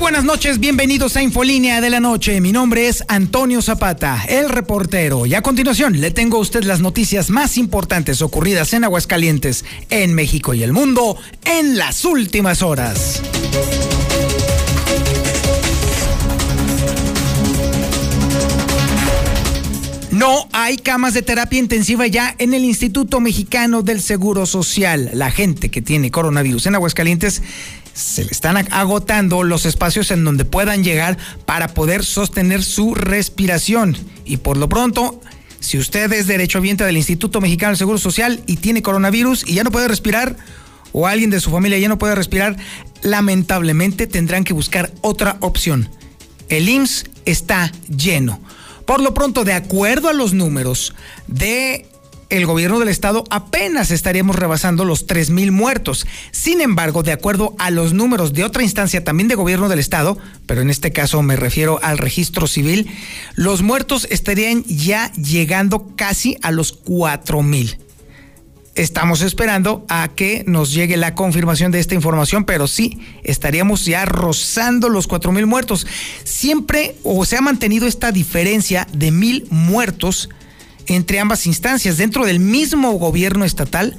Buenas noches, bienvenidos a Infolínea de la Noche. Mi nombre es Antonio Zapata, el reportero. Y a continuación le tengo a usted las noticias más importantes ocurridas en Aguascalientes, en México y el mundo en las últimas horas. No hay camas de terapia intensiva ya en el Instituto Mexicano del Seguro Social. La gente que tiene coronavirus en Aguascalientes se le están agotando los espacios en donde puedan llegar para poder sostener su respiración. Y por lo pronto, si usted es derechohabiente del Instituto Mexicano del Seguro Social y tiene coronavirus y ya no puede respirar, o alguien de su familia ya no puede respirar, lamentablemente tendrán que buscar otra opción. El IMSS está lleno. Por lo pronto, de acuerdo a los números de el gobierno del estado apenas estaríamos rebasando los 3 mil muertos. Sin embargo, de acuerdo a los números de otra instancia también de gobierno del estado, pero en este caso me refiero al registro civil, los muertos estarían ya llegando casi a los 4 mil. Estamos esperando a que nos llegue la confirmación de esta información, pero sí, estaríamos ya rozando los cuatro mil muertos. Siempre o se ha mantenido esta diferencia de mil muertos entre ambas instancias. Dentro del mismo gobierno estatal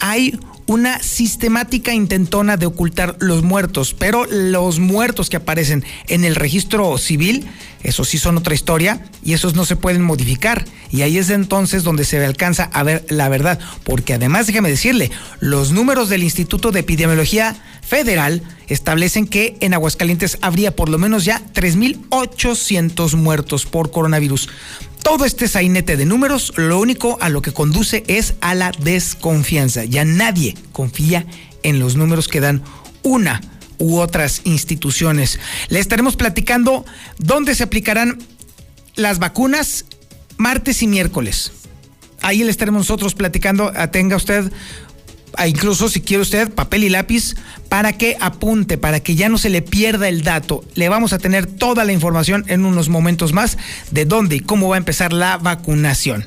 hay una sistemática intentona de ocultar los muertos, pero los muertos que aparecen en el registro civil, esos sí son otra historia y esos no se pueden modificar. Y ahí es entonces donde se alcanza a ver la verdad, porque además déjeme decirle, los números del Instituto de Epidemiología Federal establecen que en Aguascalientes habría por lo menos ya 3.800 muertos por coronavirus. Todo este sainete de números, lo único a lo que conduce es a la desconfianza. Ya nadie confía en los números que dan una u otras instituciones. Le estaremos platicando dónde se aplicarán las vacunas martes y miércoles. Ahí le estaremos nosotros platicando. Tenga usted incluso si quiere usted papel y lápiz para que apunte, para que ya no se le pierda el dato. Le vamos a tener toda la información en unos momentos más de dónde y cómo va a empezar la vacunación.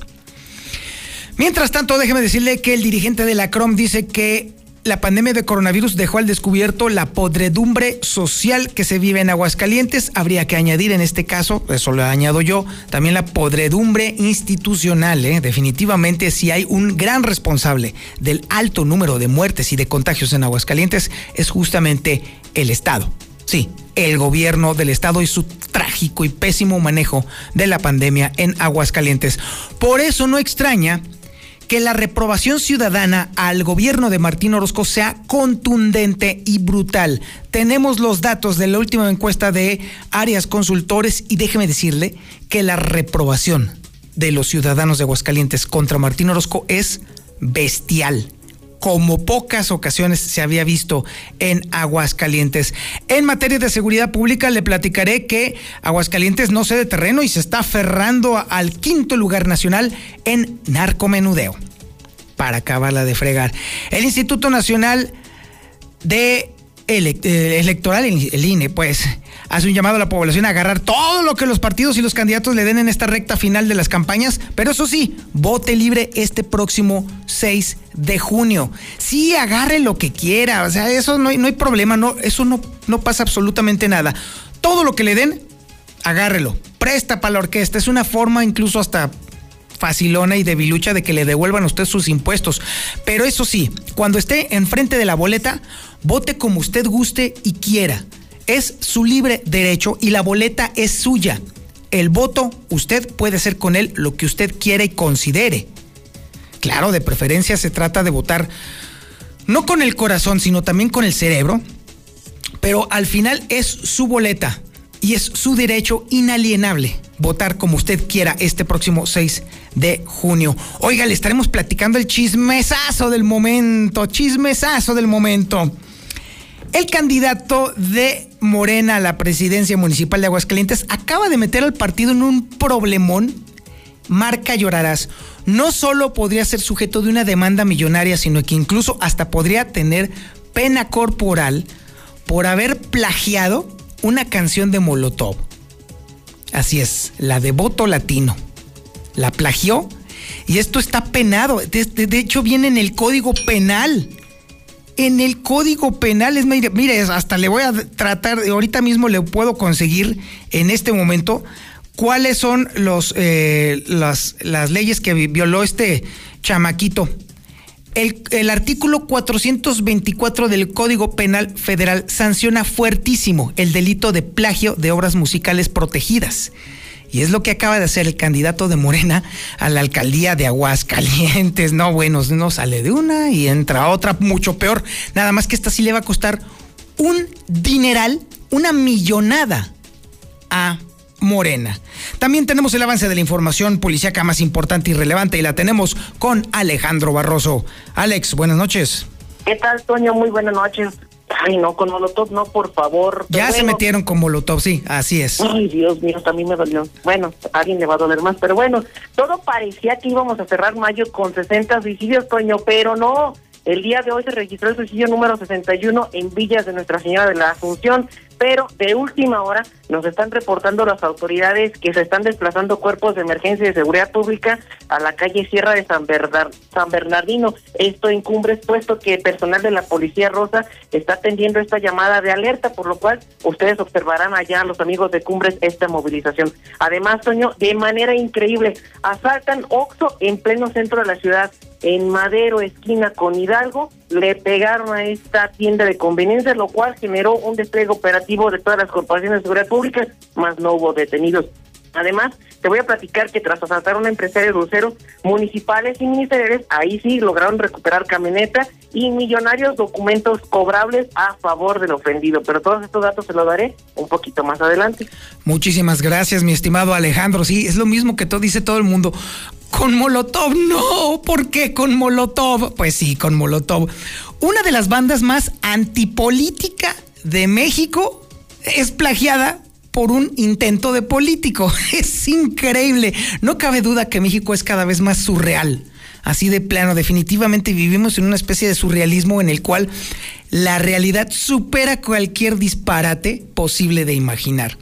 Mientras tanto, déjeme decirle que el dirigente de la CROM dice que la pandemia de coronavirus dejó al descubierto la podredumbre social que se vive en Aguascalientes. Habría que añadir en este caso, eso lo añado yo, también la podredumbre institucional. ¿eh? Definitivamente, si hay un gran responsable del alto número de muertes y de contagios en Aguascalientes, es justamente el Estado. Sí, el gobierno del estado y su trágico y pésimo manejo de la pandemia en Aguascalientes. Por eso no extraña que la reprobación ciudadana al gobierno de Martín Orozco sea contundente y brutal. Tenemos los datos de la última encuesta de Arias Consultores y déjeme decirle que la reprobación de los ciudadanos de Aguascalientes contra Martín Orozco es bestial como pocas ocasiones se había visto en Aguascalientes. En materia de seguridad pública le platicaré que Aguascalientes no cede terreno y se está aferrando al quinto lugar nacional en narcomenudeo. Para acabarla de fregar. El Instituto Nacional de eh, Electoral, el INE, pues hace un llamado a la población a agarrar todo lo que los partidos y los candidatos le den en esta recta final de las campañas, pero eso sí, vote libre este próximo 6 de junio. Sí, agarre lo que quiera, o sea, eso no hay, no hay problema, no, eso no, no pasa absolutamente nada. Todo lo que le den, agárrelo, presta para la orquesta, es una forma incluso hasta facilona y debilucha de que le devuelvan a usted sus impuestos. Pero eso sí, cuando esté enfrente de la boleta, vote como usted guste y quiera es su libre derecho y la boleta es suya. El voto, usted puede hacer con él lo que usted quiera y considere. Claro, de preferencia se trata de votar no con el corazón, sino también con el cerebro, pero al final es su boleta y es su derecho inalienable votar como usted quiera este próximo 6 de junio. Oiga, le estaremos platicando el chismesazo del momento, chismesazo del momento. El candidato de Morena la presidencia municipal de Aguascalientes acaba de meter al partido en un problemón. Marca llorarás. No solo podría ser sujeto de una demanda millonaria, sino que incluso hasta podría tener pena corporal por haber plagiado una canción de Molotov. Así es, la de voto latino. La plagió y esto está penado. De, hecho, viene en el código penal. En el código penal, es, mire, mire, hasta le voy a tratar, ahorita mismo le puedo conseguir en este momento cuáles son los, eh, las, leyes que violó este chamaquito. El, el, artículo 424 del Código Penal Federal sanciona fuertísimo el delito de plagio de obras musicales protegidas. Y es lo que acaba de hacer el candidato de Morena a la alcaldía de Aguascalientes. No, bueno, no sale de una y entra otra mucho peor. Nada más que esta sí le va a costar un dineral, una millonada a Morena. También tenemos el avance de la información policíaca más importante y relevante y la tenemos con Alejandro Barroso. Alex, buenas noches. ¿Qué tal, Toño? Muy buenas noches. Ay, no, con Molotov no, por favor. Ya se metieron con Molotov, sí, así es. Ay, Dios mío, también me dolió. Bueno, a alguien le va a doler más, pero bueno, todo parecía que íbamos a cerrar mayo con 60 suicidios, Toño, pero no. El día de hoy se registró el suicidio número 61 en Villas de Nuestra Señora de la Asunción pero de última hora nos están reportando las autoridades que se están desplazando cuerpos de emergencia y de seguridad pública a la calle Sierra de San, San Bernardino. Esto en Cumbres, puesto que personal de la Policía Rosa está atendiendo esta llamada de alerta, por lo cual ustedes observarán allá, los amigos de Cumbres, esta movilización. Además, Toño, de manera increíble, asaltan Oxo en pleno centro de la ciudad en Madero, esquina con Hidalgo, le pegaron a esta tienda de conveniencia, lo cual generó un despliegue operativo de todas las corporaciones de seguridad pública, más no hubo detenidos. Además, te voy a platicar que tras asaltar a una empresaria de cruceros municipales y ministeriales, ahí sí lograron recuperar camioneta y millonarios documentos cobrables a favor del ofendido. Pero todos estos datos se los daré un poquito más adelante. Muchísimas gracias, mi estimado Alejandro. Sí, es lo mismo que todo dice todo el mundo. Con Molotov, no. ¿Por qué con Molotov? Pues sí, con Molotov. Una de las bandas más antipolítica de México es plagiada por un intento de político. Es increíble. No cabe duda que México es cada vez más surreal. Así de plano, definitivamente vivimos en una especie de surrealismo en el cual la realidad supera cualquier disparate posible de imaginar.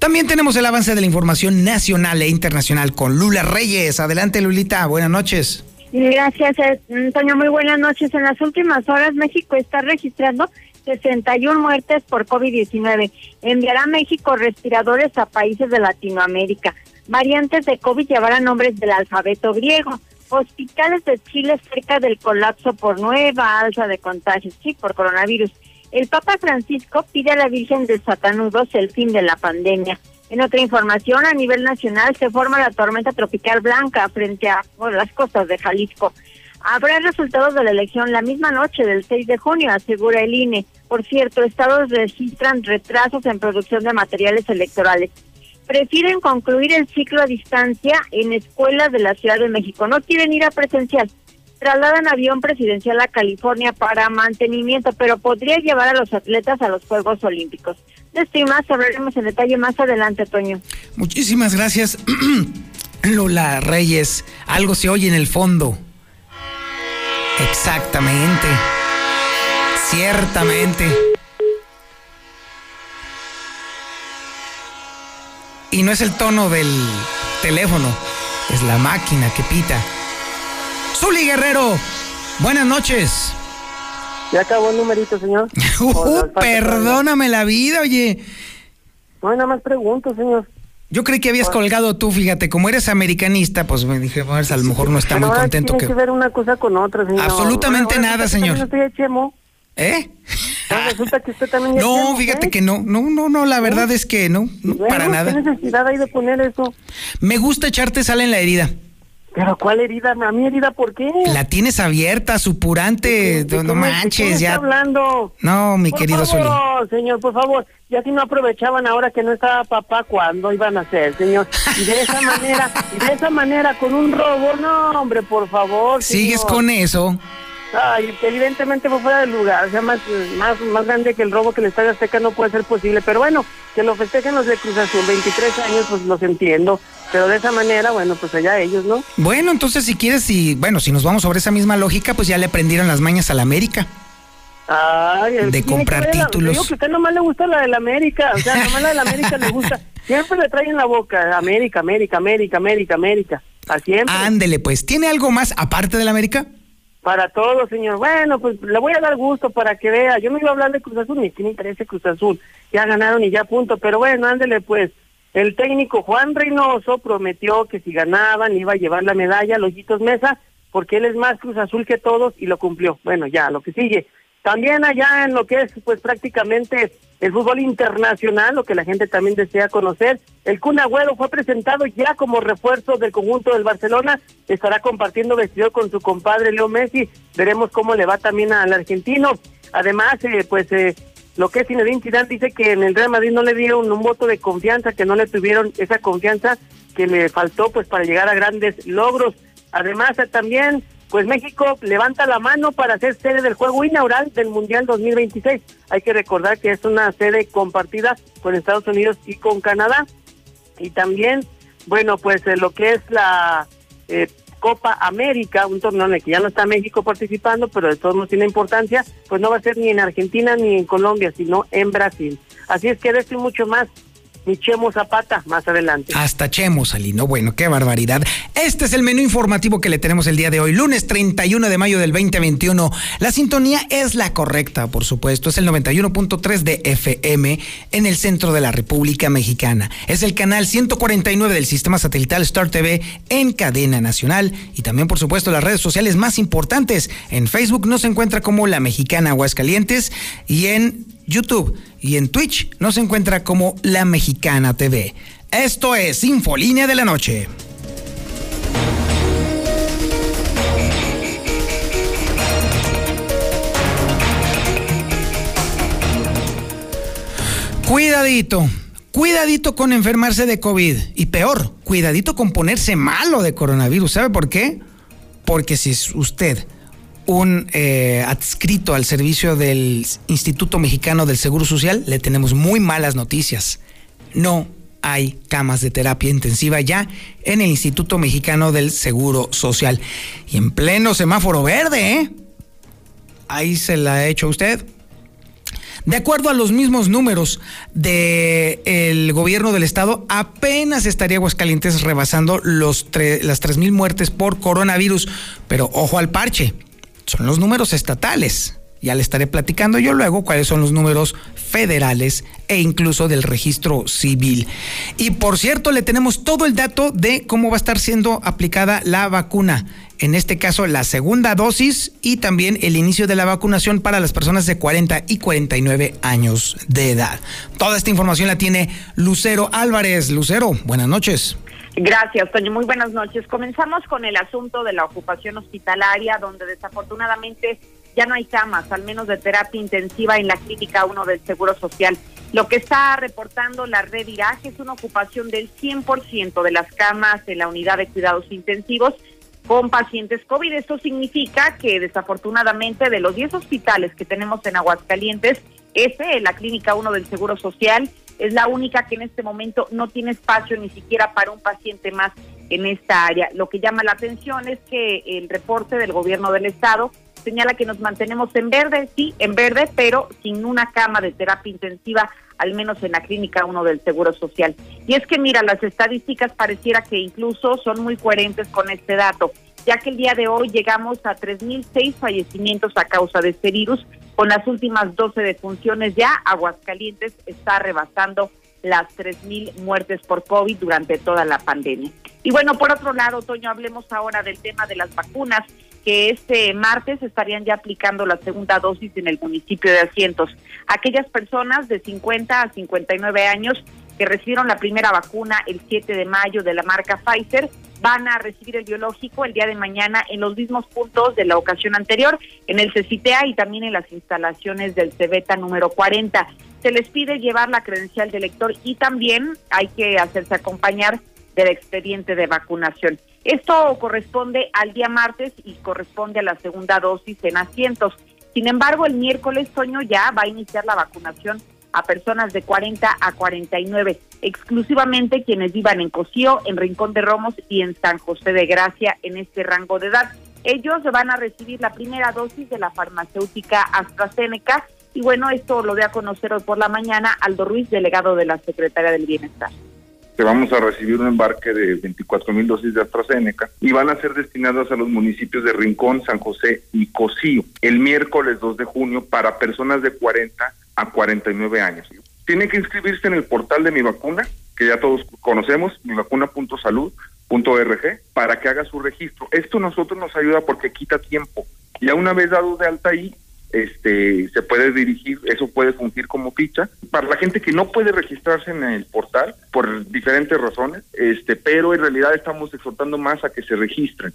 También tenemos el avance de la información nacional e internacional con Lula Reyes. Adelante, Lulita. Buenas noches. Gracias, Antonio. Muy buenas noches. En las últimas horas, México está registrando 61 muertes por COVID-19. Enviará México respiradores a países de Latinoamérica. Variantes de COVID llevarán nombres del alfabeto griego. Hospitales de Chile cerca del colapso por nueva alza de contagios, sí, por coronavirus. El Papa Francisco pide a la Virgen de Satanudos el fin de la pandemia. En otra información, a nivel nacional se forma la tormenta tropical blanca frente a las costas de Jalisco. Habrá resultados de la elección la misma noche del 6 de junio, asegura el INE. Por cierto, estados registran retrasos en producción de materiales electorales. Prefieren concluir el ciclo a distancia en escuelas de la Ciudad de México. No quieren ir a presencial. Trasladan avión presidencial a California para mantenimiento, pero podría llevar a los atletas a los Juegos Olímpicos. De más hablaremos en detalle más adelante, Toño. Muchísimas gracias, Lola Reyes. Algo se oye en el fondo. Exactamente. Ciertamente. Y no es el tono del teléfono, es la máquina que pita. Zuli Guerrero, buenas noches. Ya acabó el numerito, señor. Uh, perdóname la vida, oye. No, nada más pregunto, señor. Yo creí que habías colgado tú, fíjate, como eres americanista, pues me dije, a lo mejor no está muy contento. Tiene que... ver una cosa con otra, señor. Absolutamente nada, señor. ¿Eh? resulta que usted también No, fíjate ¿eh? que no, no, no, no, la verdad es que no, no para nada. ¿Qué necesidad hay de poner eso? Me gusta echarte sal en la herida. ¿Pero cuál herida? ¿A mi herida por qué? La tienes abierta, supurante, no manches, ya. hablando? No, mi querido favor, señor, por favor. Ya si no aprovechaban ahora que no estaba papá, ¿cuándo iban a hacer, señor? Y de esa manera, y de esa manera, con un robo, no, hombre, por favor. ¿Sigues con eso? Ay, evidentemente fue fuera del lugar, o sea, más, más, más grande que el robo que el Estadio Azteca no puede ser posible, pero bueno, que lo festejen los de Cruz Azul, 23 años, pues los entiendo, pero de esa manera, bueno, pues allá ellos, ¿no? Bueno, entonces si quieres, y bueno, si nos vamos sobre esa misma lógica, pues ya le prendieron las mañas a la América. de comprar títulos. Digo que a usted nomás le gusta la del América, o sea, nomás la del América le gusta. Siempre le traen la boca, América, América, América, América, América. A siempre. Ándele, pues. ¿Tiene algo más aparte del América? Para todo, señor. Bueno, pues le voy a dar gusto para que vea. Yo no iba a hablar de Cruz Azul, ni tiene interés Cruz Azul. Ya ganaron y ya punto. Pero bueno, ándele, pues. El técnico Juan Reynoso prometió que si ganaban iba a llevar la medalla a Lojitos Mesa, porque él es más Cruz Azul que todos y lo cumplió. Bueno, ya, lo que sigue. También allá en lo que es pues prácticamente el fútbol internacional, lo que la gente también desea conocer, el Kun fue presentado ya como refuerzo del conjunto del Barcelona, estará compartiendo vestido con su compadre Leo Messi, veremos cómo le va también al argentino. Además, eh, pues eh, lo que es Zinedine Zidane dice que en el Real Madrid no le dieron un voto de confianza, que no le tuvieron esa confianza que le faltó pues para llegar a grandes logros. Además, eh, también pues México levanta la mano para ser sede del juego inaugural del Mundial 2026. Hay que recordar que es una sede compartida con Estados Unidos y con Canadá. Y también, bueno, pues eh, lo que es la eh, Copa América, un torneo en el que ya no está México participando, pero de todos modos tiene importancia, pues no va a ser ni en Argentina ni en Colombia, sino en Brasil. Así es que de esto y mucho más ni Chemo Zapata más adelante. Hasta Chemo. Bueno, qué barbaridad. Este es el menú informativo que le tenemos el día de hoy, lunes 31 de mayo del 2021. La sintonía es la correcta, por supuesto. Es el 91.3 de FM en el centro de la República Mexicana. Es el canal 149 del sistema satelital Star TV en cadena nacional. Y también, por supuesto, las redes sociales más importantes. En Facebook nos encuentra como La Mexicana Aguascalientes y en YouTube y en Twitch nos encuentra como La Mexicana TV. Esto es Infolínea de la Noche. Cuidadito, cuidadito con enfermarse de COVID y peor, cuidadito con ponerse malo de coronavirus. ¿Sabe por qué? Porque si usted un eh, adscrito al servicio del Instituto Mexicano del Seguro Social, le tenemos muy malas noticias. No hay camas de terapia intensiva ya en el Instituto Mexicano del Seguro Social. Y en pleno semáforo verde, ¿eh? Ahí se la ha hecho usted. De acuerdo a los mismos números del gobierno del estado, apenas estaría Aguascalientes rebasando los las 3.000 muertes por coronavirus. Pero ojo al parche son los números estatales. Ya le estaré platicando yo luego cuáles son los números federales e incluso del registro civil. Y por cierto, le tenemos todo el dato de cómo va a estar siendo aplicada la vacuna. En este caso, la segunda dosis y también el inicio de la vacunación para las personas de 40 y 49 años de edad. Toda esta información la tiene Lucero Álvarez. Lucero, buenas noches. Gracias, Toño. Muy buenas noches. Comenzamos con el asunto de la ocupación hospitalaria, donde desafortunadamente ya no hay camas, al menos de terapia intensiva en la clínica 1 del Seguro Social. Lo que está reportando la red Irak es una ocupación del 100% de las camas en la unidad de cuidados intensivos con pacientes COVID. Esto significa que desafortunadamente de los 10 hospitales que tenemos en Aguascalientes, ese, la clínica 1 del Seguro Social, es la única que en este momento no tiene espacio ni siquiera para un paciente más en esta área. Lo que llama la atención es que el reporte del gobierno del estado señala que nos mantenemos en verde, sí, en verde, pero sin una cama de terapia intensiva, al menos en la clínica 1 del Seguro Social. Y es que mira, las estadísticas pareciera que incluso son muy coherentes con este dato, ya que el día de hoy llegamos a 3.006 fallecimientos a causa de este virus con las últimas 12 defunciones ya, Aguascalientes está rebasando las 3.000 muertes por COVID durante toda la pandemia. Y bueno, por otro lado, Toño, hablemos ahora del tema de las vacunas, que este martes estarían ya aplicando la segunda dosis en el municipio de Asientos. Aquellas personas de 50 a 59 años que recibieron la primera vacuna el 7 de mayo de la marca Pfizer van a recibir el biológico el día de mañana en los mismos puntos de la ocasión anterior, en el CECITEA y también en las instalaciones del CEBETA número 40. Se les pide llevar la credencial de lector y también hay que hacerse acompañar del expediente de vacunación. Esto corresponde al día martes y corresponde a la segunda dosis en asientos. Sin embargo, el miércoles, Toño, ya va a iniciar la vacunación a personas de 40 a 49, exclusivamente quienes vivan en Cocío, en Rincón de Romos y en San José de Gracia en este rango de edad. Ellos van a recibir la primera dosis de la farmacéutica AstraZeneca y bueno, esto lo voy a conocer hoy por la mañana Aldo Ruiz, delegado de la Secretaría del Bienestar que vamos a recibir un embarque de 24 mil dosis de AstraZeneca y van a ser destinadas a los municipios de Rincón, San José y Cocío el miércoles 2 de junio para personas de 40 a 49 años. Tiene que inscribirse en el portal de mi vacuna, que ya todos conocemos, mivacuna.salud.org, para que haga su registro. Esto nosotros nos ayuda porque quita tiempo. Ya una vez dado de alta ahí, este se puede dirigir, eso puede fungir como ficha para la gente que no puede registrarse en el portal por diferentes razones, este, pero en realidad estamos exhortando más a que se registren.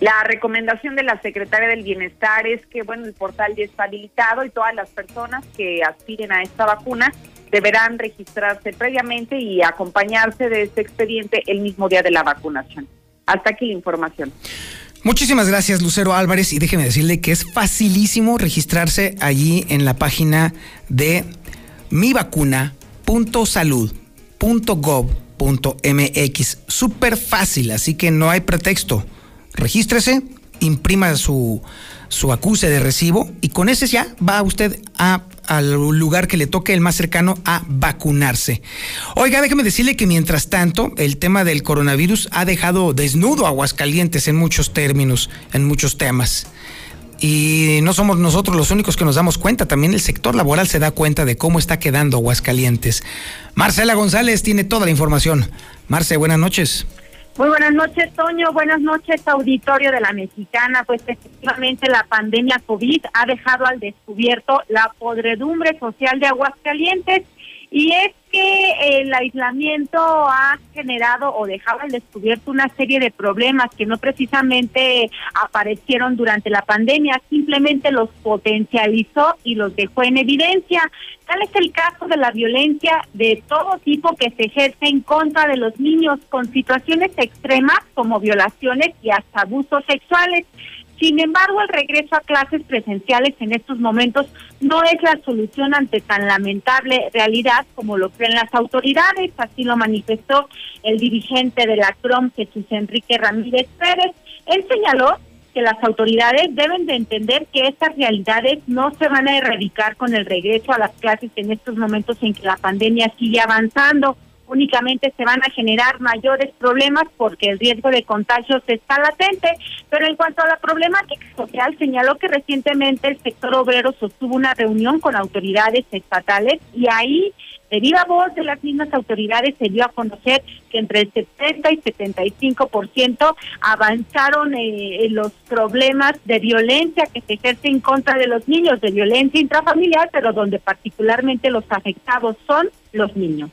La recomendación de la Secretaria del Bienestar es que bueno, el portal ya está habilitado y todas las personas que aspiren a esta vacuna deberán registrarse previamente y acompañarse de este expediente el mismo día de la vacunación. Hasta aquí la información. Muchísimas gracias, Lucero Álvarez. Y déjeme decirle que es facilísimo registrarse allí en la página de mivacuna.salud.gov.mx. Súper fácil, así que no hay pretexto. Regístrese, imprima su, su acuse de recibo y con ese ya va usted a al lugar que le toque el más cercano a vacunarse. Oiga, déjeme decirle que mientras tanto, el tema del coronavirus ha dejado desnudo a Aguascalientes en muchos términos, en muchos temas. Y no somos nosotros los únicos que nos damos cuenta, también el sector laboral se da cuenta de cómo está quedando Aguascalientes. Marcela González tiene toda la información. Marce, buenas noches. Muy buenas noches, Toño. Buenas noches, auditorio de la Mexicana. Pues efectivamente la pandemia COVID ha dejado al descubierto la podredumbre social de Aguascalientes y es que el aislamiento ha generado o dejado al descubierto una serie de problemas que no precisamente aparecieron durante la pandemia, simplemente los potencializó y los dejó en evidencia. Tal es el caso de la violencia de todo tipo que se ejerce en contra de los niños con situaciones extremas como violaciones y hasta abusos sexuales. Sin embargo, el regreso a clases presenciales en estos momentos no es la solución ante tan lamentable realidad como lo creen las autoridades. Así lo manifestó el dirigente de la CROM, Jesús Enrique Ramírez Pérez. Él señaló que las autoridades deben de entender que estas realidades no se van a erradicar con el regreso a las clases en estos momentos en que la pandemia sigue avanzando únicamente se van a generar mayores problemas porque el riesgo de contagios está latente. Pero en cuanto a la problemática social, señaló que recientemente el sector obrero sostuvo una reunión con autoridades estatales y ahí de viva voz de las mismas autoridades se dio a conocer que entre el 70 y 75% avanzaron eh, los problemas de violencia que se ejerce en contra de los niños, de violencia intrafamiliar, pero donde particularmente los afectados son los niños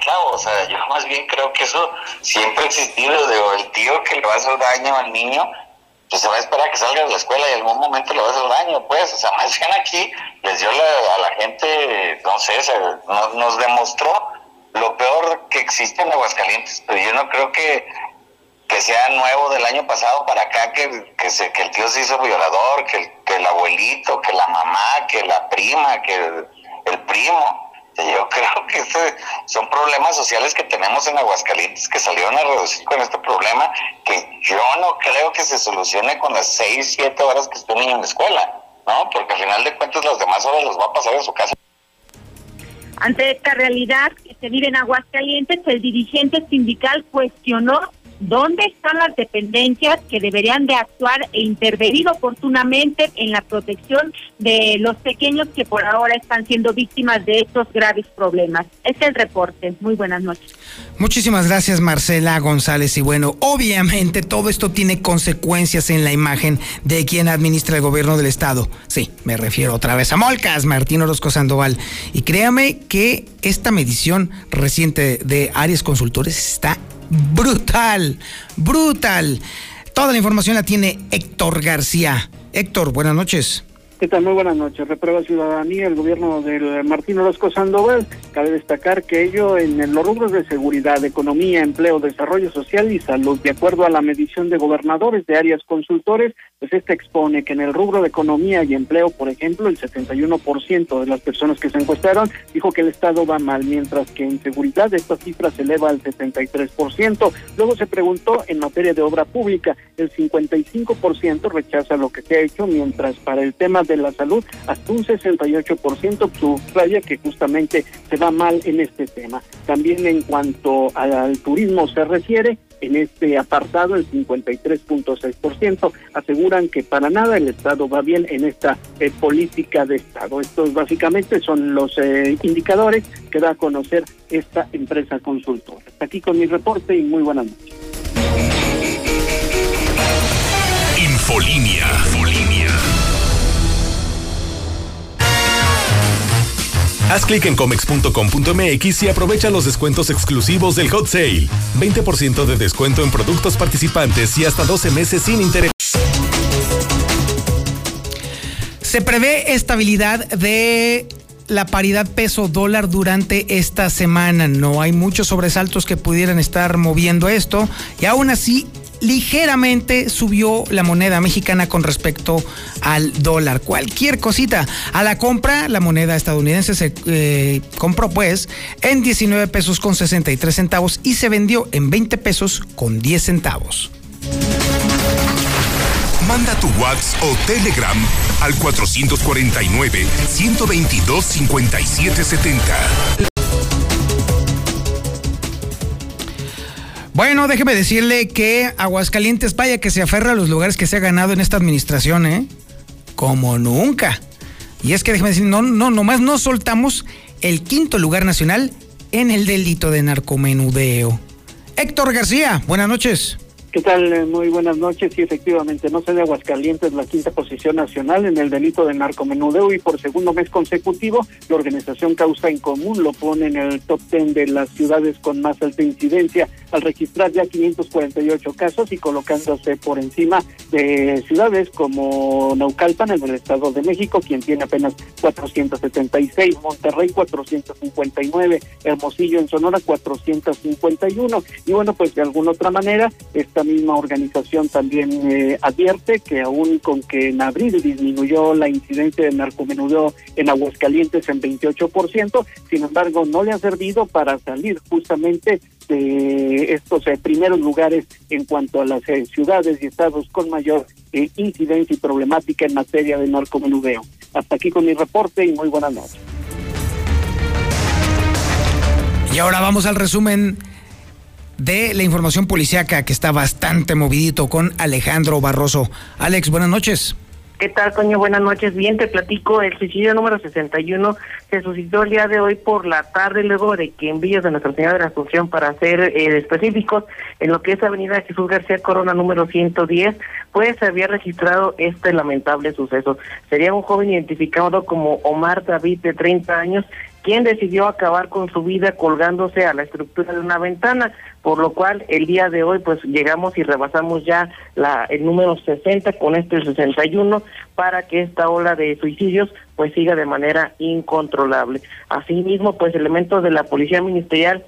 claro, o sea, yo más bien creo que eso siempre ha existido, el tío que le va a hacer daño al niño, pues se va a esperar a que salga de la escuela y en algún momento le va a hacer daño, pues, o sea, más bien aquí les dio a la gente, no sé, nos, demostró lo peor que existe en Aguascalientes, pero yo no creo que, que sea nuevo del año pasado para acá que, que, se, que el tío se hizo violador, que el abuelito, que la mamá, que la prima, que el primo yo creo que este son problemas sociales que tenemos en Aguascalientes que salieron a reducir con este problema que yo no creo que se solucione con las seis, siete horas que esté un niño en la escuela, ¿no? Porque al final de cuentas las demás horas las va a pasar en su casa. Ante esta realidad que se vive en Aguascalientes, el dirigente sindical cuestionó ¿Dónde están las dependencias que deberían de actuar e intervenir oportunamente en la protección de los pequeños que por ahora están siendo víctimas de estos graves problemas? Es el reporte. Muy buenas noches. Muchísimas gracias Marcela González. Y bueno, obviamente todo esto tiene consecuencias en la imagen de quien administra el gobierno del estado. Sí, me refiero otra vez a Molcas, Martín Orozco Sandoval. Y créame que esta medición reciente de Aries Consultores está brutal, brutal. Toda la información la tiene Héctor García. Héctor, buenas noches. ¿Qué tal? Muy buenas noches. Reprueba Ciudadanía, el gobierno del Martín Orozco Sandoval. Cabe destacar que ello en los rubros de seguridad, economía, empleo, desarrollo social y salud, de acuerdo a la medición de gobernadores de áreas consultores, pues este expone que en el rubro de economía y empleo, por ejemplo, el 71% de las personas que se encuestaron dijo que el Estado va mal, mientras que en seguridad esta cifra se eleva al 73%. Luego se preguntó en materia de obra pública, el 55% rechaza lo que se ha hecho, mientras para el tema de de la salud, hasta un 68% subraya que justamente se va mal en este tema. También en cuanto al turismo se refiere, en este apartado el 53.6% aseguran que para nada el Estado va bien en esta eh, política de Estado. Estos básicamente son los eh, indicadores que da a conocer esta empresa consultora. Hasta aquí con mi reporte y muy buenas noches. Infolinia. Haz clic en comex.com.mx y aprovecha los descuentos exclusivos del Hot Sale. 20% de descuento en productos participantes y hasta 12 meses sin interés. Se prevé estabilidad de la paridad peso dólar durante esta semana. No hay muchos sobresaltos que pudieran estar moviendo esto y aún así ligeramente subió la moneda mexicana con respecto al dólar. Cualquier cosita. A la compra, la moneda estadounidense se eh, compró pues en 19 pesos con 63 centavos y se vendió en 20 pesos con 10 centavos. Manda tu WhatsApp o Telegram al 449 122 5770. Bueno, déjeme decirle que Aguascalientes, vaya que se aferra a los lugares que se ha ganado en esta administración, ¿eh? Como nunca. Y es que déjeme decir, no, no, nomás no soltamos el quinto lugar nacional en el delito de narcomenudeo. Héctor García, buenas noches. ¿Qué tal? Eh, muy buenas noches. Sí, efectivamente, no se de Aguascalientes la quinta posición nacional en el delito de narcomenudeo y por segundo mes consecutivo la organización Causa en Común lo pone en el top ten de las ciudades con más alta incidencia al registrar ya 548 casos y colocándose por encima de ciudades como Naucalpan en el Estado de México, quien tiene apenas 476, Monterrey 459, Hermosillo en Sonora 451 y bueno, pues de alguna otra manera está misma organización también eh, advierte que aún con que en abril disminuyó la incidencia de narcomenudeo en Aguascalientes en 28%, sin embargo no le ha servido para salir justamente de estos eh, primeros lugares en cuanto a las eh, ciudades y estados con mayor incidencia y problemática en materia de narcomenudeo. Hasta aquí con mi reporte y muy buenas noches. Y ahora vamos al resumen de la información policiaca que está bastante movidito con Alejandro Barroso. Alex, buenas noches. ¿Qué tal, Coño? Buenas noches. Bien, te platico. El suicidio número 61 se suscitó el día de hoy por la tarde, luego de que envíos de Nuestra Señora de la Asunción, para ser eh, específicos, en lo que es Avenida Jesús García Corona número 110, pues se había registrado este lamentable suceso. Sería un joven identificado como Omar David, de 30 años, quien decidió acabar con su vida colgándose a la estructura de una ventana, por lo cual el día de hoy pues llegamos y rebasamos ya la el número 60 con este 61 para que esta ola de suicidios pues siga de manera incontrolable. Asimismo, pues elementos de la Policía Ministerial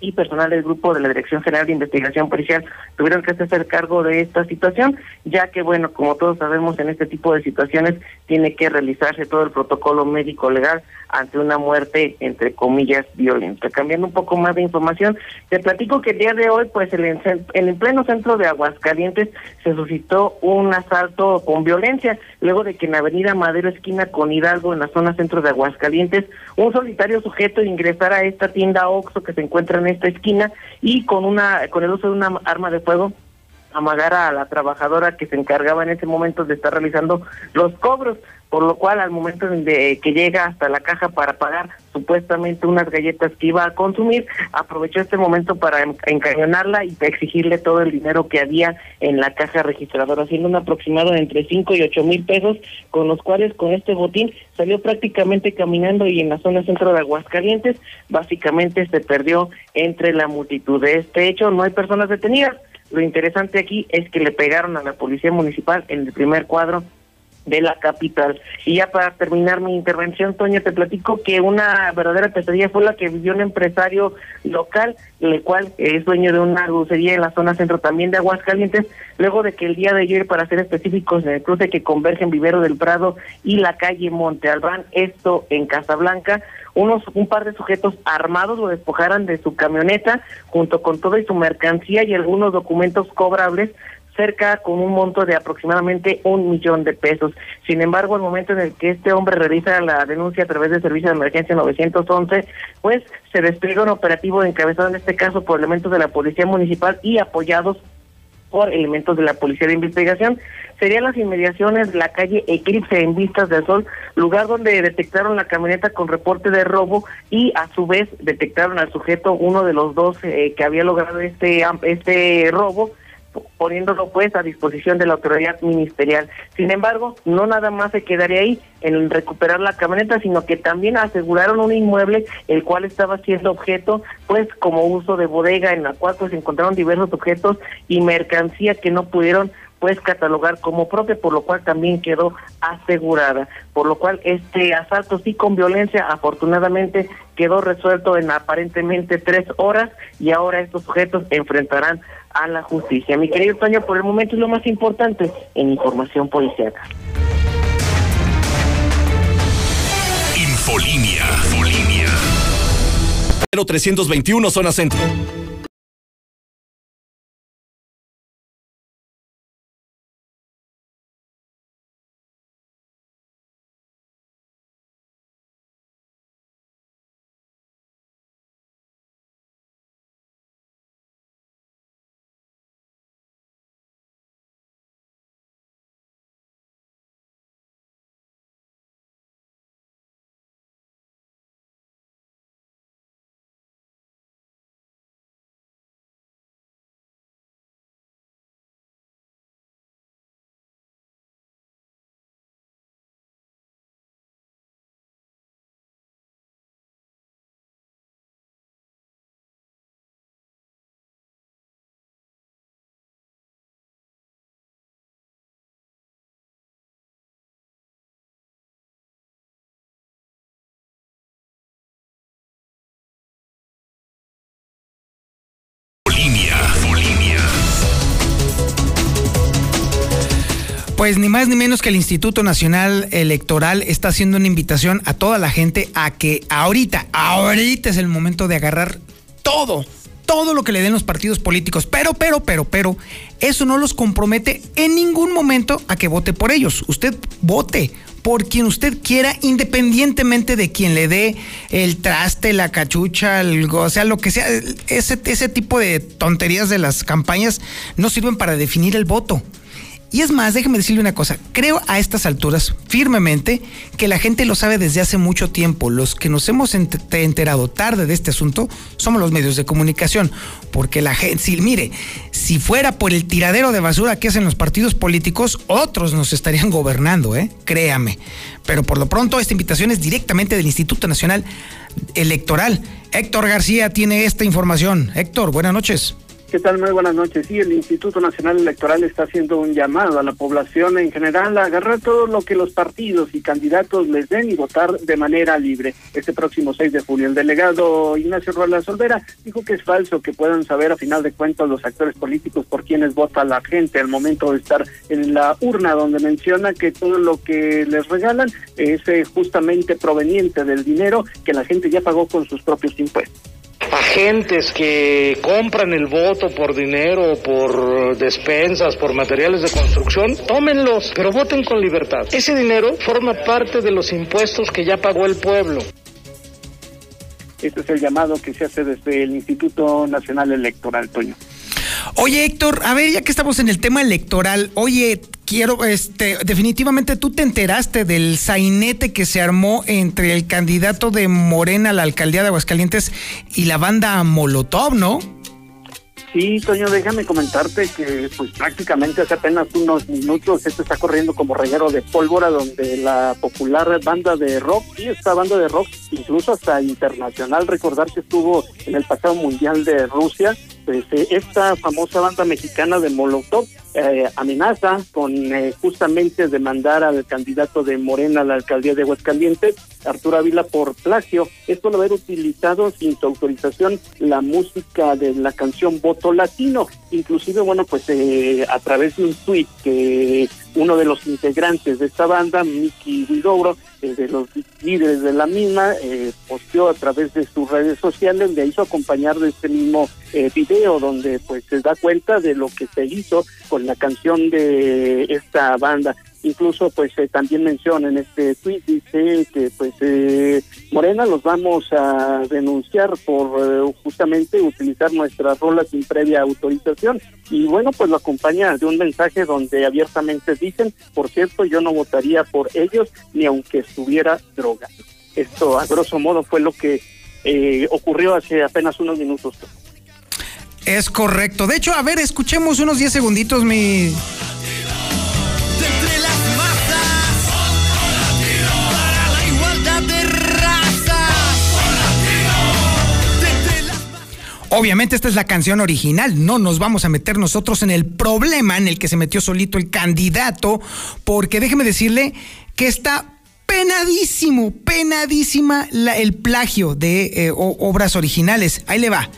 y personal del grupo de la Dirección General de Investigación Policial tuvieron que hacer cargo de esta situación, ya que, bueno, como todos sabemos, en este tipo de situaciones tiene que realizarse todo el protocolo médico legal ante una muerte, entre comillas, violenta. Cambiando un poco más de información, te platico que el día de hoy, pues en el pleno centro de Aguascalientes se suscitó un asalto con violencia, luego de que en Avenida Madero, esquina con Hidalgo, en la zona centro de Aguascalientes, un solitario sujeto ingresara a esta tienda Oxxo que se encuentra en esta esquina y con una con el uso de una arma de fuego amagara a la trabajadora que se encargaba en ese momento de estar realizando los cobros por lo cual al momento de que llega hasta la caja para pagar supuestamente unas galletas que iba a consumir, aprovechó este momento para encañonarla y exigirle todo el dinero que había en la caja registradora, haciendo un aproximado de entre 5 y 8 mil pesos, con los cuales con este botín salió prácticamente caminando y en la zona centro de Aguascalientes básicamente se perdió entre la multitud. De este hecho no hay personas detenidas. Lo interesante aquí es que le pegaron a la policía municipal en el primer cuadro de la capital. Y ya para terminar mi intervención, Toño, te platico que una verdadera pesadilla fue la que vivió un empresario local, el cual es dueño de una dulcería en la zona centro también de Aguascalientes, luego de que el día de ayer, para ser específicos, en el cruce que convergen Vivero del Prado y la calle Monte Albán, esto en Casablanca, unos un par de sujetos armados lo despojaran de su camioneta junto con toda su mercancía y algunos documentos cobrables cerca con un monto de aproximadamente un millón de pesos. Sin embargo, al momento en el que este hombre realiza la denuncia a través del servicio de emergencia 911, pues se despliega un operativo encabezado en este caso por elementos de la Policía Municipal y apoyados por elementos de la Policía de Investigación. Serían las inmediaciones de la calle Eclipse en Vistas del Sol, lugar donde detectaron la camioneta con reporte de robo y a su vez detectaron al sujeto, uno de los dos eh, que había logrado este, este robo, poniéndolo pues a disposición de la autoridad ministerial. Sin embargo, no nada más se quedaría ahí en recuperar la camioneta, sino que también aseguraron un inmueble el cual estaba siendo objeto pues como uso de bodega en la cual pues encontraron diversos objetos y mercancía que no pudieron pues catalogar como propia, por lo cual también quedó asegurada. Por lo cual este asalto sí con violencia afortunadamente quedó resuelto en aparentemente tres horas y ahora estos sujetos enfrentarán a la justicia. Mi querido Toño, por el momento es lo más importante en información policial. Infolinia. Infolinia. 0321 zona centro. Pues ni más ni menos que el Instituto Nacional Electoral está haciendo una invitación a toda la gente a que ahorita, ahorita es el momento de agarrar todo, todo lo que le den los partidos políticos. Pero, pero, pero, pero, eso no los compromete en ningún momento a que vote por ellos. Usted vote por quien usted quiera, independientemente de quien le dé el traste, la cachucha, el, o sea, lo que sea. Ese, ese tipo de tonterías de las campañas no sirven para definir el voto. Y es más, déjeme decirle una cosa, creo a estas alturas firmemente que la gente lo sabe desde hace mucho tiempo. Los que nos hemos enterado tarde de este asunto somos los medios de comunicación, porque la gente, si, mire, si fuera por el tiradero de basura que hacen los partidos políticos, otros nos estarían gobernando, ¿eh? Créame. Pero por lo pronto esta invitación es directamente del Instituto Nacional Electoral. Héctor García tiene esta información. Héctor, buenas noches. ¿Qué tal? Muy buenas noches. Sí, el Instituto Nacional Electoral está haciendo un llamado a la población en general a agarrar todo lo que los partidos y candidatos les den y votar de manera libre. Este próximo 6 de julio, el delegado Ignacio Ruelas Olvera dijo que es falso que puedan saber a final de cuentas los actores políticos por quienes vota la gente al momento de estar en la urna, donde menciona que todo lo que les regalan es eh, justamente proveniente del dinero que la gente ya pagó con sus propios impuestos agentes que compran el voto por dinero, por despensas, por materiales de construcción, tómenlos, pero voten con libertad. Ese dinero forma parte de los impuestos que ya pagó el pueblo. Este es el llamado que se hace desde el Instituto Nacional Electoral, Toño. Oye, Héctor, a ver, ya que estamos en el tema electoral, oye, quiero, este, definitivamente tú te enteraste del sainete que se armó entre el candidato de Morena a la alcaldía de Aguascalientes y la banda Molotov, ¿no? Sí, Toño, déjame comentarte que pues prácticamente hace apenas unos minutos esto está corriendo como reguero de pólvora donde la popular banda de rock, y esta banda de rock, incluso hasta internacional, recordar que estuvo en el pasado mundial de Rusia, pues eh, esta famosa banda mexicana de Molotov eh, amenaza con eh, justamente demandar al candidato de Morena a la alcaldía de Aguascalientes, Arturo Ávila, por plagio. Esto lo haber utilizado sin su autorización la música de la canción Voto Latino. Inclusive, bueno, pues eh, a través de un tuit que uno de los integrantes de esta banda, Miki Huidobro, de los líderes de la misma, eh, posteó a través de sus redes sociales, le hizo acompañar de este mismo eh, video donde pues se da cuenta de lo que se hizo con la canción de esta banda. Incluso pues eh, también menciona en este tweet dice que pues eh, Morena los vamos a denunciar por eh, justamente utilizar nuestras rolas sin previa autorización. Y bueno pues lo acompaña de un mensaje donde abiertamente dicen por cierto yo no votaría por ellos ni aunque estuviera drogado esto a grosso modo fue lo que ocurrió hace apenas unos minutos es correcto de hecho a ver escuchemos unos 10 segunditos mi Obviamente esta es la canción original, no nos vamos a meter nosotros en el problema en el que se metió solito el candidato, porque déjeme decirle que está penadísimo, penadísima el plagio de eh, obras originales. Ahí le va.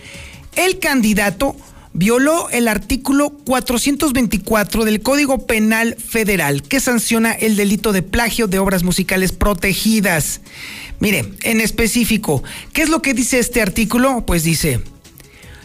El candidato violó el artículo 424 del Código Penal Federal que sanciona el delito de plagio de obras musicales protegidas. Mire, en específico, ¿qué es lo que dice este artículo? Pues dice,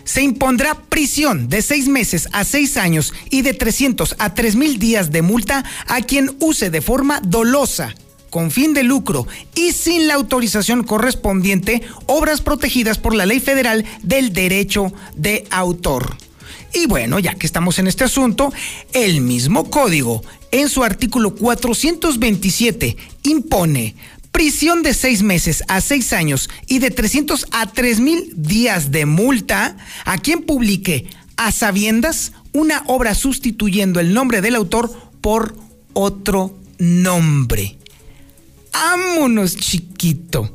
se impondrá prisión de seis meses a seis años y de 300 a 3 mil días de multa a quien use de forma dolosa con fin de lucro y sin la autorización correspondiente obras protegidas por la ley federal del derecho de autor. Y bueno, ya que estamos en este asunto, el mismo código en su artículo 427 impone prisión de seis meses a seis años y de 300 a 3 mil días de multa a quien publique a sabiendas una obra sustituyendo el nombre del autor por otro nombre. Ámonos, chiquito.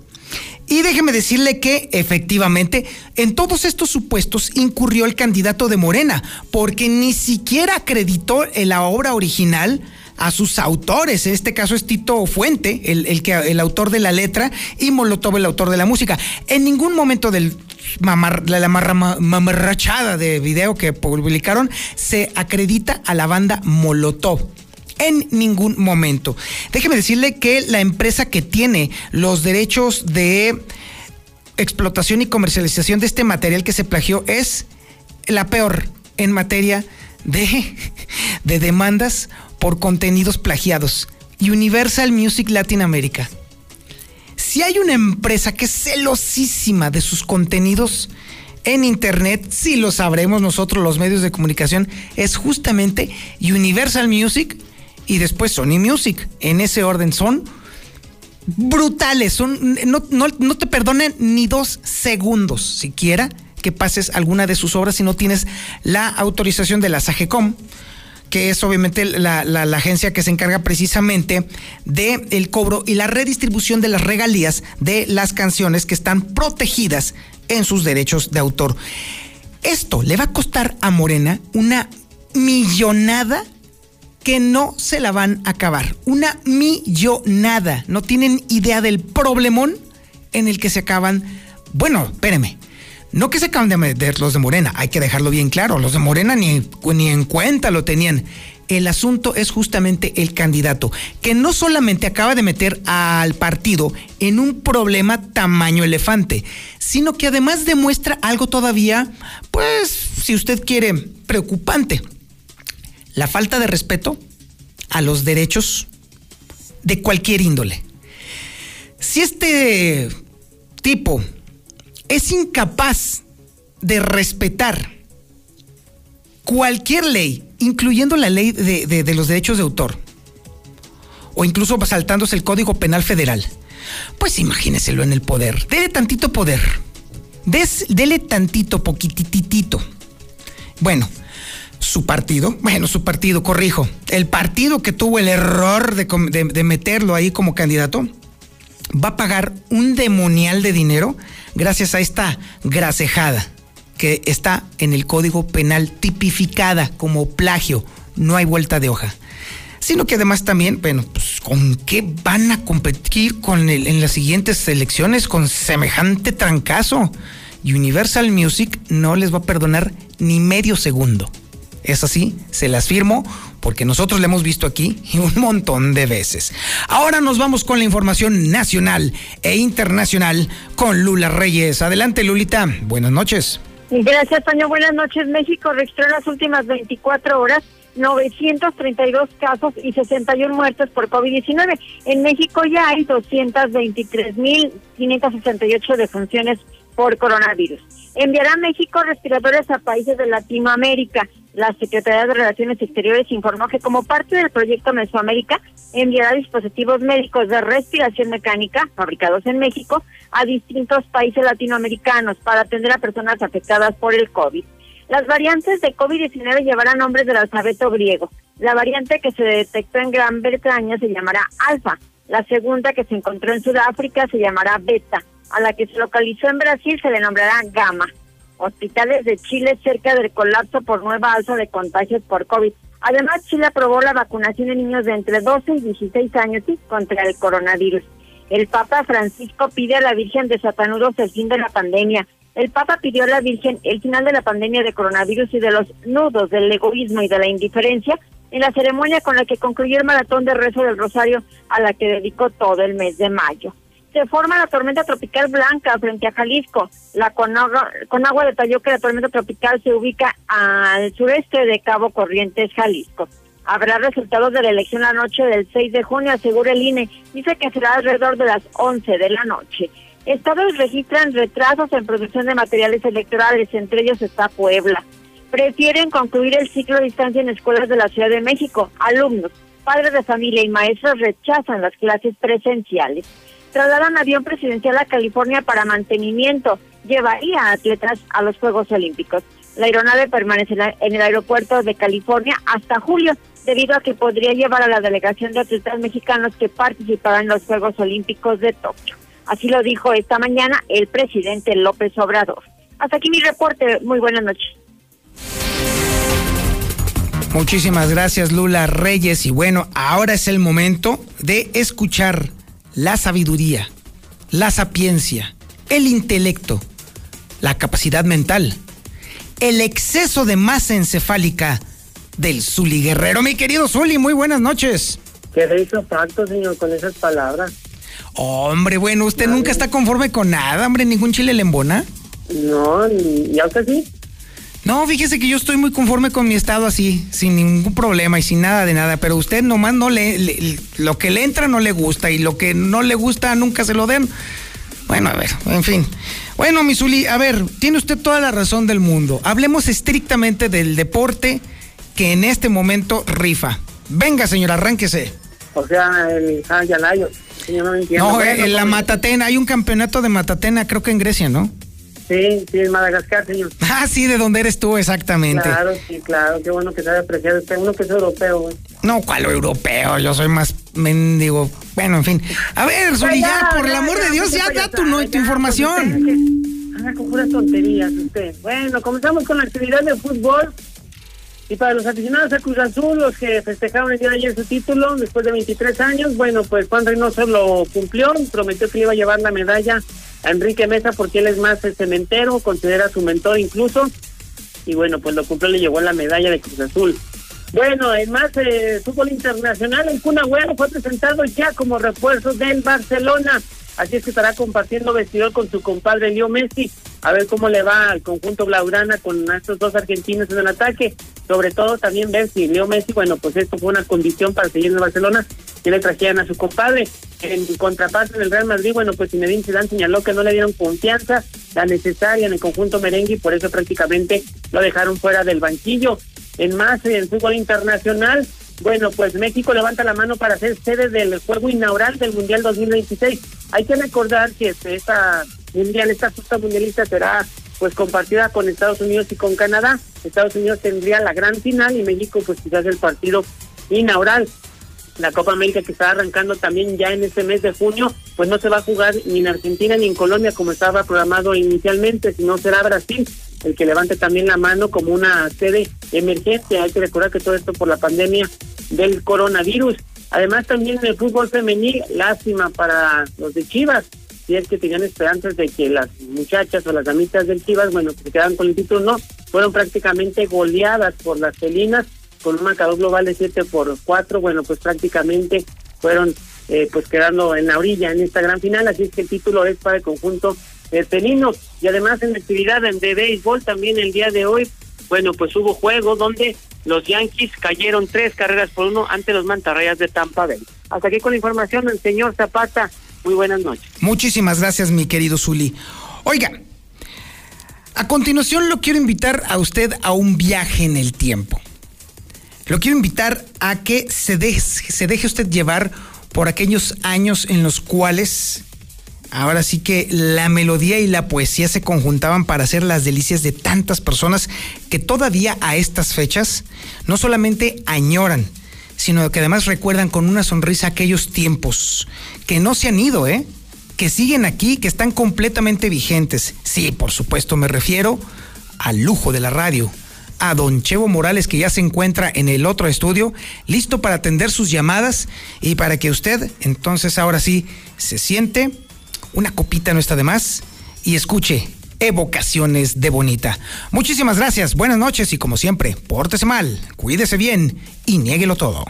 Y déjeme decirle que efectivamente en todos estos supuestos incurrió el candidato de Morena, porque ni siquiera acreditó en la obra original a sus autores. En este caso es Tito Fuente, el, que, el autor de la letra, y Molotov, el autor de la música. En ningún momento del la, mamarrachada de video que publicaron se acredita a la banda Molotov en ningún momento. Déjeme decirle que la empresa que tiene los derechos de explotación y comercialización de este material que se plagió es la peor en materia de, de demandas por contenidos plagiados. Universal Music Latin America. Si hay una empresa que es celosísima de sus contenidos en Internet, si lo sabremos nosotros los medios de comunicación, es justamente Universal Music y después Sony Music. En ese orden son brutales, son, no, no te perdonen ni dos segundos siquiera que pases alguna de sus obras si no tienes la autorización de la SAGECOM que es obviamente la, agencia que se encarga precisamente de el cobro y la redistribución de las regalías de las canciones que están protegidas en sus derechos de autor. Esto le va a costar a Morena una millonada que no se la van a acabar. Una millonada. No tienen idea del problemón en el que se acaban. Bueno, espéreme. No que se acaban de meter los de Morena, hay que dejarlo bien claro, los de Morena ni, ni en cuenta lo tenían. El asunto es justamente el candidato, que no solamente acaba de meter al partido en un problema tamaño elefante, sino que además demuestra algo todavía, pues, si usted quiere, preocupante. La falta de respeto a los derechos de cualquier índole. Si este tipo es incapaz de respetar cualquier ley, incluyendo la ley de, los derechos de autor, o incluso saltándose el Código Penal Federal, pues imagíneselo en el poder. Dele tantito poder. dele tantito, poquititito. Bueno, su partido, bueno, su partido, corrijo, el partido que tuvo el error de meterlo ahí como candidato, va a pagar un demonial de dinero gracias a esta grasejada que está en el Código Penal tipificada como plagio, no hay vuelta de hoja. Sino que además también, bueno, pues ¿con qué van a competir con en las siguientes elecciones con semejante trancazo? Universal Music no les va a perdonar ni medio segundo. Es así, se las firmo porque nosotros le hemos visto aquí un montón de veces. Ahora nos vamos con la información nacional e internacional con Lula Reyes. Adelante, Lulita. Buenas noches. Gracias, Toño. Buenas noches. México registró en las últimas 24 horas 932 casos y 61 muertes por COVID-19. En México ya hay 223.568 defunciones por coronavirus. Enviará México respiradores a países de Latinoamérica. La Secretaría de Relaciones Exteriores informó que como parte del proyecto Mesoamérica enviará dispositivos médicos de respiración mecánica fabricados en México a distintos países latinoamericanos para atender a personas afectadas por el COVID. Las variantes de COVID-19 llevarán nombres del alfabeto griego. La variante que se detectó en Gran Bretaña se llamará alfa. La segunda que se encontró en Sudáfrica se llamará beta. A la que se localizó en Brasil se le nombrará gamma hospitales de Chile cerca del colapso por nueva alza de contagios por COVID. Además, Chile aprobó la vacunación de niños de entre 12 y 16 años contra el coronavirus. El Papa Francisco pide a la Virgen de Satanudos el fin de la pandemia. El Papa pidió a la Virgen el final de la pandemia de coronavirus y de los nudos del egoísmo y de la indiferencia en la ceremonia con la que concluyó el maratón de rezo del Rosario a la que dedicó todo el mes de mayo se forma la tormenta tropical blanca frente a Jalisco. La Conagua, detalló que la tormenta tropical se ubica al sureste de Cabo Corrientes, Jalisco. Habrá resultados de la elección la noche del 6 de junio, asegura el INE. Dice que será alrededor de las 11 de la noche. Estados registran retrasos en producción de materiales electorales, entre ellos está Puebla. Prefieren concluir el ciclo de distancia en escuelas de la Ciudad de México. Alumnos, padres de familia y maestros rechazan las clases presenciales trasladan avión presidencial a California para mantenimiento. Llevaría a atletas a los Juegos Olímpicos. La aeronave permanecerá en el aeropuerto de California hasta julio, debido a que podría llevar a la delegación de atletas mexicanos que participarán en los Juegos Olímpicos de Tokio. Así lo dijo esta mañana el presidente López Obrador. Hasta aquí mi reporte. Muy buenas noches. Muchísimas gracias Lula Reyes y bueno, ahora es el momento de escuchar la sabiduría, la sapiencia, el intelecto, la capacidad mental, el exceso de masa encefálica del Zuli Guerrero. Mi querido Zuli, muy buenas noches. ¿Qué de hizo facto, señor, con esas palabras? Hombre, bueno, usted nunca está conforme con nada, hombre, ningún chile le embona. No, y aunque sí. No, fíjese que yo estoy muy conforme con mi estado así, sin ningún problema y sin nada de nada, pero usted nomás no le, lo que le entra no le gusta y lo que no le gusta nunca se lo den. Bueno, a ver, en fin. Bueno, Misuli, a ver, tiene usted toda la razón del mundo. Hablemos estrictamente del deporte que en este momento rifa. Venga, señor, arránquese. O sea, el Yalayo. No, no en la pues, Matatena, hay un campeonato de Matatena, creo que en Grecia, ¿no? Sí, sí, en Madagascar, señor. Ah, sí, de dónde eres tú exactamente. Claro, sí, claro, qué bueno que se haya apreciado usted, uno que es europeo, güey. No, ¿cuál europeo? Yo soy más mendigo. Bueno, en fin. A ver, ya, por el amor de Dios, ya da tu, no, tu información. Ah, con puras tonterías usted. Bueno, comenzamos con la actividad de fútbol. Y para los aficionados a Cruz Azul, los que festejaron el día de ayer su título, después de 23 años, bueno, pues Juan Reynoso lo cumplió, prometió que le iba a llevar la medalla Enrique Mesa porque él es más el cementero, considera su mentor incluso, y bueno, pues lo cumplió, le llevó la medalla de Cruz Azul. Bueno, en más eh, fútbol internacional, el Kun fue presentado ya como refuerzo del Barcelona. Así es que estará compartiendo vestidor con su compadre Leo Messi. A ver cómo le va al conjunto Blaugrana con estos dos argentinos en el ataque. Sobre todo también ver si Leo Messi, bueno, pues esto fue una condición para seguir en el Barcelona, que le trajeran a su compadre. En contraparte del Real Madrid, bueno, pues Zinedine Zidane señaló que no le dieron confianza, la necesaria en el conjunto merengue y por eso prácticamente lo dejaron fuera del banquillo. En más, en fútbol internacional, bueno, pues México levanta la mano para ser sede del juego inaugural del Mundial 2026. Hay que recordar que esta mundial, esta justa mundialista será pues compartida con Estados Unidos y con Canadá. Estados Unidos tendría la gran final y México pues quizás el partido inaugural. La Copa América que está arrancando también ya en este mes de junio, pues no se va a jugar ni en Argentina ni en Colombia como estaba programado inicialmente, sino será Brasil el que levante también la mano como una sede emergente. Hay que recordar que todo esto por la pandemia del coronavirus. Además también en el fútbol femenil, lástima para los de Chivas, si es que tenían esperanzas de que las muchachas o las amitas del Chivas, bueno, que se con el título, no, fueron prácticamente goleadas por las felinas con un marcador global de 7 por 4, bueno, pues prácticamente fueron eh, pues quedando en la orilla en esta gran final, así es que el título es para el conjunto eh, felino. Y además en la actividad de béisbol también el día de hoy, bueno, pues hubo juego donde los Yankees cayeron tres carreras por uno ante los Mantarrayas de Tampa Bay. Hasta aquí con la información el señor Zapata. Muy buenas noches. Muchísimas gracias, mi querido Zuli. Oiga, a continuación lo quiero invitar a usted a un viaje en el tiempo. Lo quiero invitar a que se deje, se deje usted llevar por aquellos años en los cuales ahora sí que la melodía y la poesía se conjuntaban para hacer las delicias de tantas personas que todavía a estas fechas no solamente añoran, sino que además recuerdan con una sonrisa aquellos tiempos que no se han ido, ¿eh? Que siguen aquí, que están completamente vigentes. Sí, por supuesto, me refiero al lujo de la radio, a don Chevo Morales que ya se encuentra en el otro estudio, listo para atender sus llamadas y para que usted entonces ahora sí se siente, una copita no está de más y escuche evocaciones de Bonita. Muchísimas gracias, buenas noches y como siempre, pórtese mal, cuídese bien y niéguelo todo.